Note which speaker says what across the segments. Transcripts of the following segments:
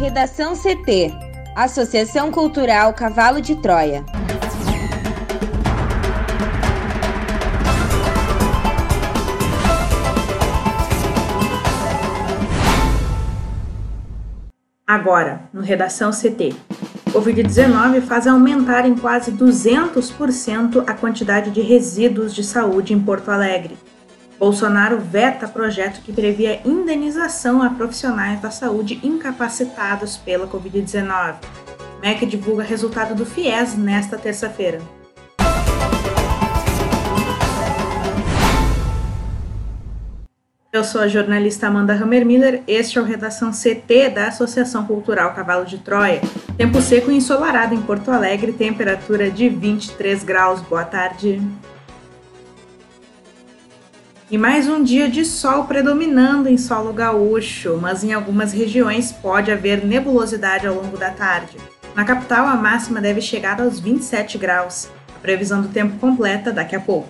Speaker 1: Redação CT Associação Cultural Cavalo de Troia.
Speaker 2: Agora, no Redação CT. Covid-19 faz aumentar em quase 200% a quantidade de resíduos de saúde em Porto Alegre. Bolsonaro veta projeto que previa indenização a profissionais da saúde incapacitados pela Covid-19. MEC divulga resultado do FIES nesta terça-feira. Eu sou a jornalista Amanda Hammermiller, este é o Redação CT da Associação Cultural Cavalo de Troia. Tempo seco e ensolarado em Porto Alegre, temperatura de 23 graus. Boa tarde. E mais um dia de sol predominando em solo gaúcho, mas em algumas regiões pode haver nebulosidade ao longo da tarde. Na capital, a máxima deve chegar aos 27 graus. A previsão do tempo completa daqui a pouco.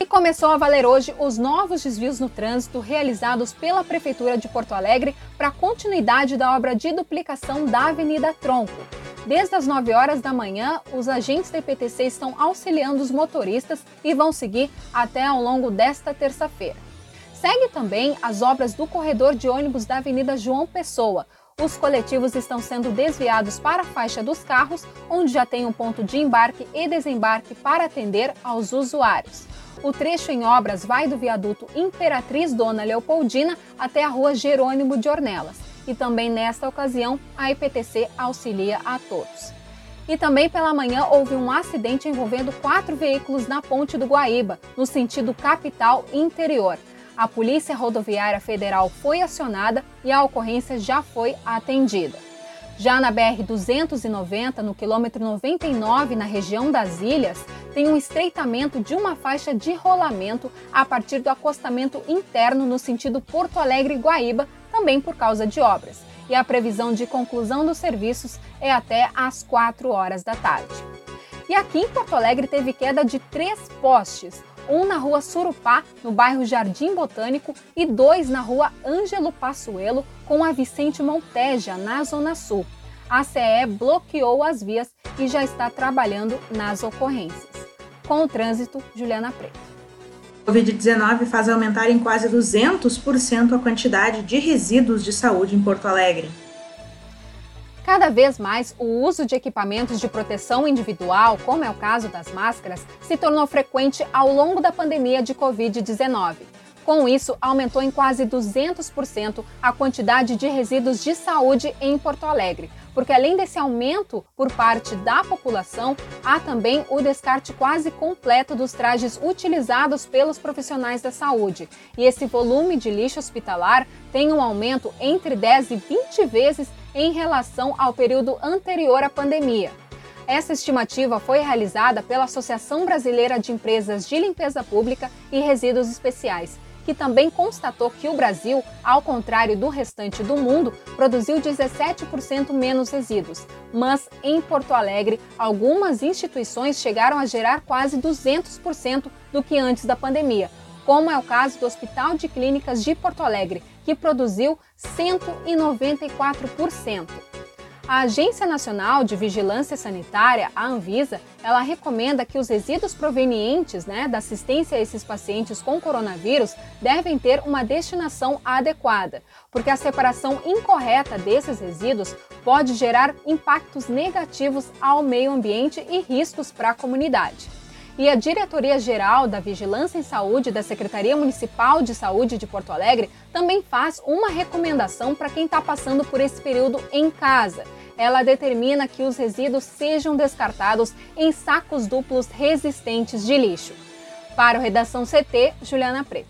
Speaker 3: E começou a valer hoje os novos desvios no trânsito realizados pela Prefeitura de Porto Alegre para a continuidade da obra de duplicação da Avenida Tronco. Desde as 9 horas da manhã, os agentes da IPTC estão auxiliando os motoristas e vão seguir até ao longo desta terça-feira. Segue também as obras do corredor de ônibus da Avenida João Pessoa. Os coletivos estão sendo desviados para a faixa dos carros, onde já tem um ponto de embarque e desembarque para atender aos usuários. O trecho em obras vai do viaduto Imperatriz Dona Leopoldina até a rua Jerônimo de Ornelas e também nesta ocasião a IPTC auxilia a todos. E também pela manhã houve um acidente envolvendo quatro veículos na Ponte do Guaíba, no sentido capital interior. A Polícia Rodoviária Federal foi acionada e a ocorrência já foi atendida. Já na BR-290, no quilômetro 99, na região das Ilhas, tem um estreitamento de uma faixa de rolamento a partir do acostamento interno no sentido Porto Alegre-Guaíba, também por causa de obras. E a previsão de conclusão dos serviços é até às 4 horas da tarde. E aqui em Porto Alegre teve queda de três postes, um na rua Surupá, no bairro Jardim Botânico, e dois na rua Ângelo Passuelo, com a Vicente Monteja, na Zona Sul. A CE bloqueou as vias e já está trabalhando nas ocorrências. Com o trânsito, Juliana Preto.
Speaker 2: Covid-19 faz aumentar em quase 200% a quantidade de resíduos de saúde em Porto Alegre.
Speaker 3: Cada vez mais, o uso de equipamentos de proteção individual, como é o caso das máscaras, se tornou frequente ao longo da pandemia de Covid-19. Com isso, aumentou em quase 200% a quantidade de resíduos de saúde em Porto Alegre, porque além desse aumento por parte da população, há também o descarte quase completo dos trajes utilizados pelos profissionais da saúde. E esse volume de lixo hospitalar tem um aumento entre 10 e 20 vezes em relação ao período anterior à pandemia. Essa estimativa foi realizada pela Associação Brasileira de Empresas de Limpeza Pública e Resíduos Especiais que também constatou que o Brasil, ao contrário do restante do mundo, produziu 17% menos resíduos. Mas em Porto Alegre, algumas instituições chegaram a gerar quase 200% do que antes da pandemia, como é o caso do Hospital de Clínicas de Porto Alegre, que produziu 194%. A Agência Nacional de Vigilância Sanitária, a Anvisa, ela recomenda que os resíduos provenientes né, da assistência a esses pacientes com coronavírus devem ter uma destinação adequada, porque a separação incorreta desses resíduos pode gerar impactos negativos ao meio ambiente e riscos para a comunidade. E a Diretoria Geral da Vigilância em Saúde da Secretaria Municipal de Saúde de Porto Alegre também faz uma recomendação para quem está passando por esse período em casa. Ela determina que os resíduos sejam descartados em sacos duplos resistentes de lixo. Para o Redação CT, Juliana Preto.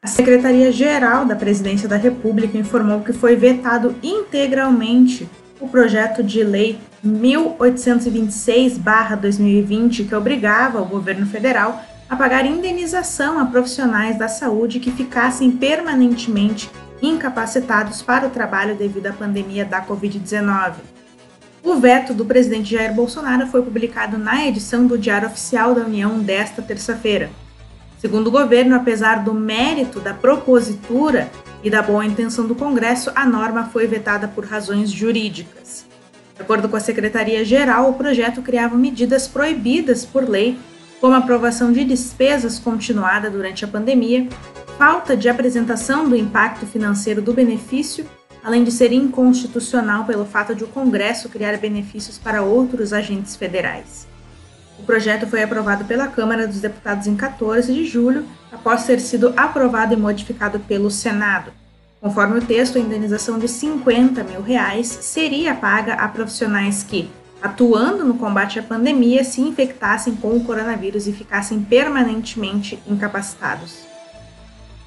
Speaker 2: A Secretaria-Geral da Presidência da República informou que foi vetado integralmente o projeto de lei 1826-2020, que obrigava o governo federal a pagar indenização a profissionais da saúde que ficassem permanentemente incapacitados para o trabalho devido à pandemia da Covid-19. O veto do presidente Jair Bolsonaro foi publicado na edição do Diário Oficial da União desta terça-feira. Segundo o governo, apesar do mérito da propositura, e da boa intenção do Congresso, a norma foi vetada por razões jurídicas. De acordo com a Secretaria-Geral, o projeto criava medidas proibidas por lei, como aprovação de despesas continuada durante a pandemia, falta de apresentação do impacto financeiro do benefício, além de ser inconstitucional pelo fato de o Congresso criar benefícios para outros agentes federais. O projeto foi aprovado pela Câmara dos Deputados em 14 de julho, após ter sido aprovado e modificado pelo Senado. Conforme o texto, a indenização de 50 mil reais seria paga a profissionais que, atuando no combate à pandemia, se infectassem com o coronavírus e ficassem permanentemente incapacitados.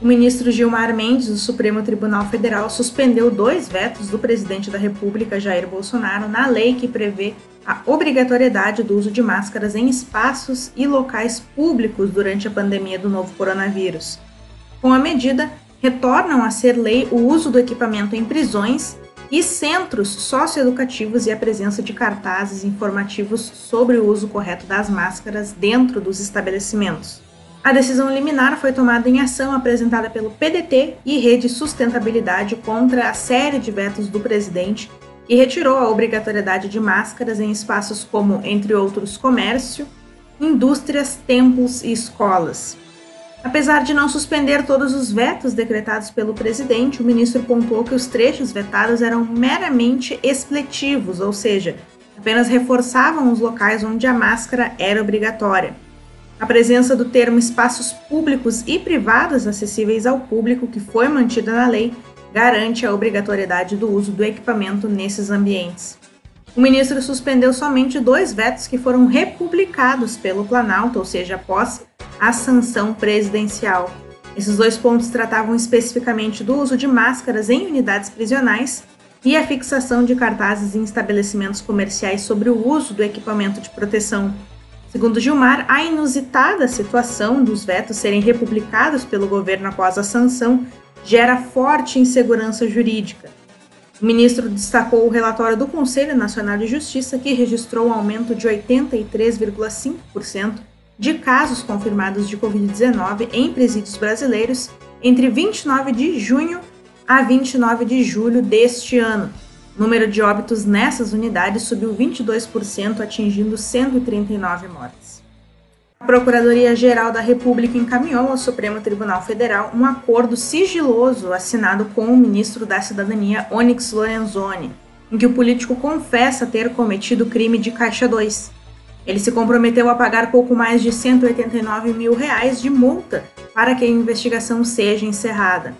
Speaker 2: O ministro Gilmar Mendes, do Supremo Tribunal Federal, suspendeu dois vetos do presidente da República, Jair Bolsonaro, na lei que prevê a obrigatoriedade do uso de máscaras em espaços e locais públicos durante a pandemia do novo coronavírus. Com a medida, retornam a ser lei o uso do equipamento em prisões e centros socioeducativos e a presença de cartazes informativos sobre o uso correto das máscaras dentro dos estabelecimentos. A decisão liminar foi tomada em ação apresentada pelo PDT e Rede Sustentabilidade contra a série de vetos do presidente que retirou a obrigatoriedade de máscaras em espaços como, entre outros, comércio, indústrias, templos e escolas. Apesar de não suspender todos os vetos decretados pelo presidente, o ministro pontuou que os trechos vetados eram meramente expletivos, ou seja, apenas reforçavam os locais onde a máscara era obrigatória. A presença do termo espaços públicos e privados acessíveis ao público, que foi mantida na lei, garante a obrigatoriedade do uso do equipamento nesses ambientes. O ministro suspendeu somente dois vetos que foram republicados pelo Planalto, ou seja, após a sanção presidencial. Esses dois pontos tratavam especificamente do uso de máscaras em unidades prisionais e a fixação de cartazes em estabelecimentos comerciais sobre o uso do equipamento de proteção. Segundo Gilmar, a inusitada situação dos vetos serem republicados pelo governo após a sanção gera forte insegurança jurídica. O ministro destacou o relatório do Conselho Nacional de Justiça, que registrou um aumento de 83,5% de casos confirmados de Covid-19 em presídios brasileiros entre 29 de junho a 29 de julho deste ano. O número de óbitos nessas unidades subiu 22%, atingindo 139 mortes. A Procuradoria-Geral da República encaminhou ao Supremo Tribunal Federal um acordo sigiloso assinado com o ministro da Cidadania, Onyx Lorenzoni, em que o político confessa ter cometido crime de Caixa 2. Ele se comprometeu a pagar pouco mais de 189 mil reais de multa para que a investigação seja encerrada.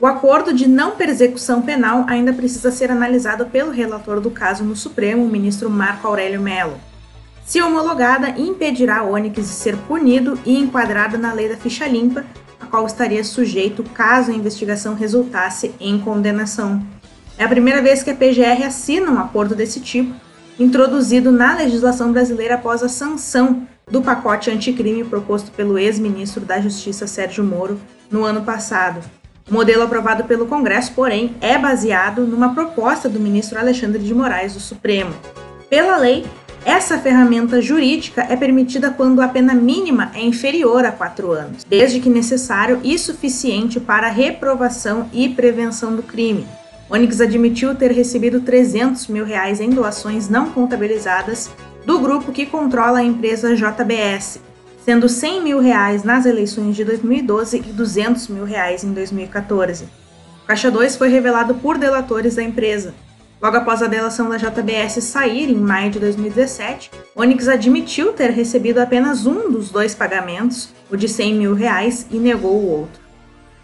Speaker 2: O acordo de não persecução penal ainda precisa ser analisado pelo relator do caso no Supremo, o ministro Marco Aurélio Mello. Se homologada, impedirá o Onix de ser punido e enquadrado na lei da ficha limpa, a qual estaria sujeito caso a investigação resultasse em condenação. É a primeira vez que a PGR assina um acordo desse tipo, introduzido na legislação brasileira após a sanção do pacote anticrime proposto pelo ex-ministro da Justiça Sérgio Moro no ano passado. O modelo aprovado pelo Congresso, porém, é baseado numa proposta do ministro Alexandre de Moraes do Supremo. Pela lei, essa ferramenta jurídica é permitida quando a pena mínima é inferior a quatro anos, desde que necessário e suficiente para a reprovação e prevenção do crime. Onyx admitiu ter recebido 300 mil reais em doações não contabilizadas do grupo que controla a empresa JBS, sendo 100 mil reais nas eleições de 2012 e 200 mil reais em 2014. O Caixa 2 foi revelado por delatores da empresa. Logo após a delação da JBS sair em maio de 2017, Onyx admitiu ter recebido apenas um dos dois pagamentos, o de 100 mil reais, e negou o outro.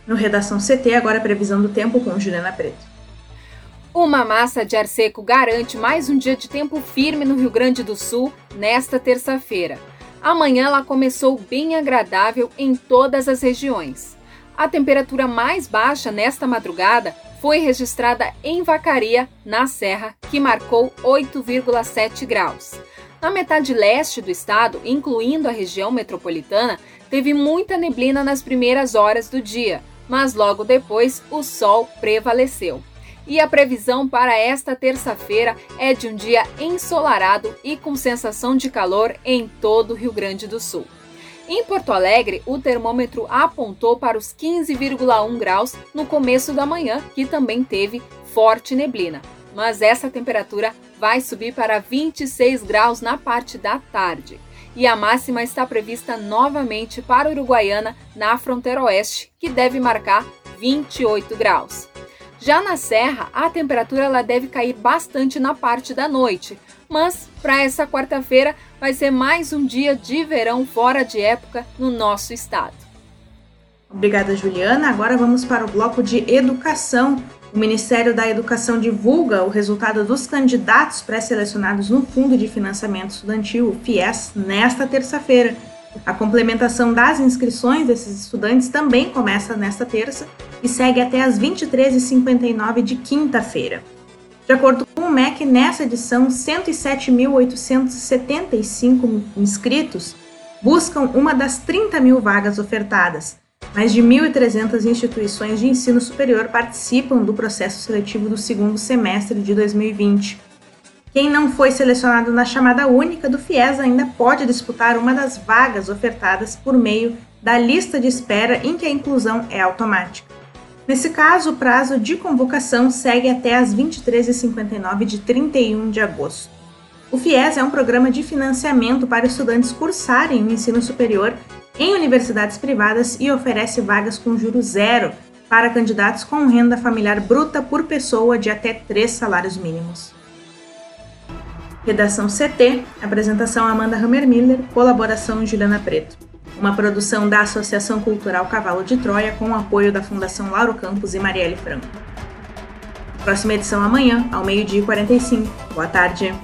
Speaker 2: No Redação CT, agora a previsão do tempo com Juliana Preto.
Speaker 3: Uma massa de ar seco garante mais um dia de tempo firme no Rio Grande do Sul nesta terça-feira. Amanhã ela começou bem agradável em todas as regiões. A temperatura mais baixa nesta madrugada foi registrada em Vacaria, na Serra, que marcou 8,7 graus. Na metade leste do estado, incluindo a região metropolitana, teve muita neblina nas primeiras horas do dia, mas logo depois o sol prevaleceu. E a previsão para esta terça-feira é de um dia ensolarado e com sensação de calor em todo o Rio Grande do Sul. Em Porto Alegre, o termômetro apontou para os 15,1 graus no começo da manhã, que também teve forte neblina. Mas essa temperatura vai subir para 26 graus na parte da tarde. E a máxima está prevista novamente para Uruguaiana, na fronteira oeste, que deve marcar 28 graus. Já na Serra, a temperatura ela deve cair bastante na parte da noite, mas para essa quarta-feira vai ser mais um dia de verão fora de época no nosso estado.
Speaker 2: Obrigada, Juliana. Agora vamos para o bloco de educação. O Ministério da Educação divulga o resultado dos candidatos pré-selecionados no Fundo de Financiamento Estudantil, FIES, nesta terça-feira. A complementação das inscrições desses estudantes também começa nesta terça e segue até às 23h59 de quinta-feira. De acordo com o MEC, nessa edição, 107.875 inscritos buscam uma das 30 mil vagas ofertadas. Mais de 1.300 instituições de ensino superior participam do processo seletivo do segundo semestre de 2020. Quem não foi selecionado na chamada única do FIES ainda pode disputar uma das vagas ofertadas por meio da lista de espera em que a inclusão é automática. Nesse caso, o prazo de convocação segue até às 23h59 de 31 de agosto. O FIES é um programa de financiamento para estudantes cursarem o ensino superior em universidades privadas e oferece vagas com juros zero para candidatos com renda familiar bruta por pessoa de até três salários mínimos. Redação CT, apresentação Amanda Hammermiller, colaboração Juliana Preto uma produção da Associação Cultural Cavalo de Troia com o apoio da Fundação Lauro Campos e Marielle Franco. Próxima edição amanhã, ao meio-dia e 45. Boa tarde.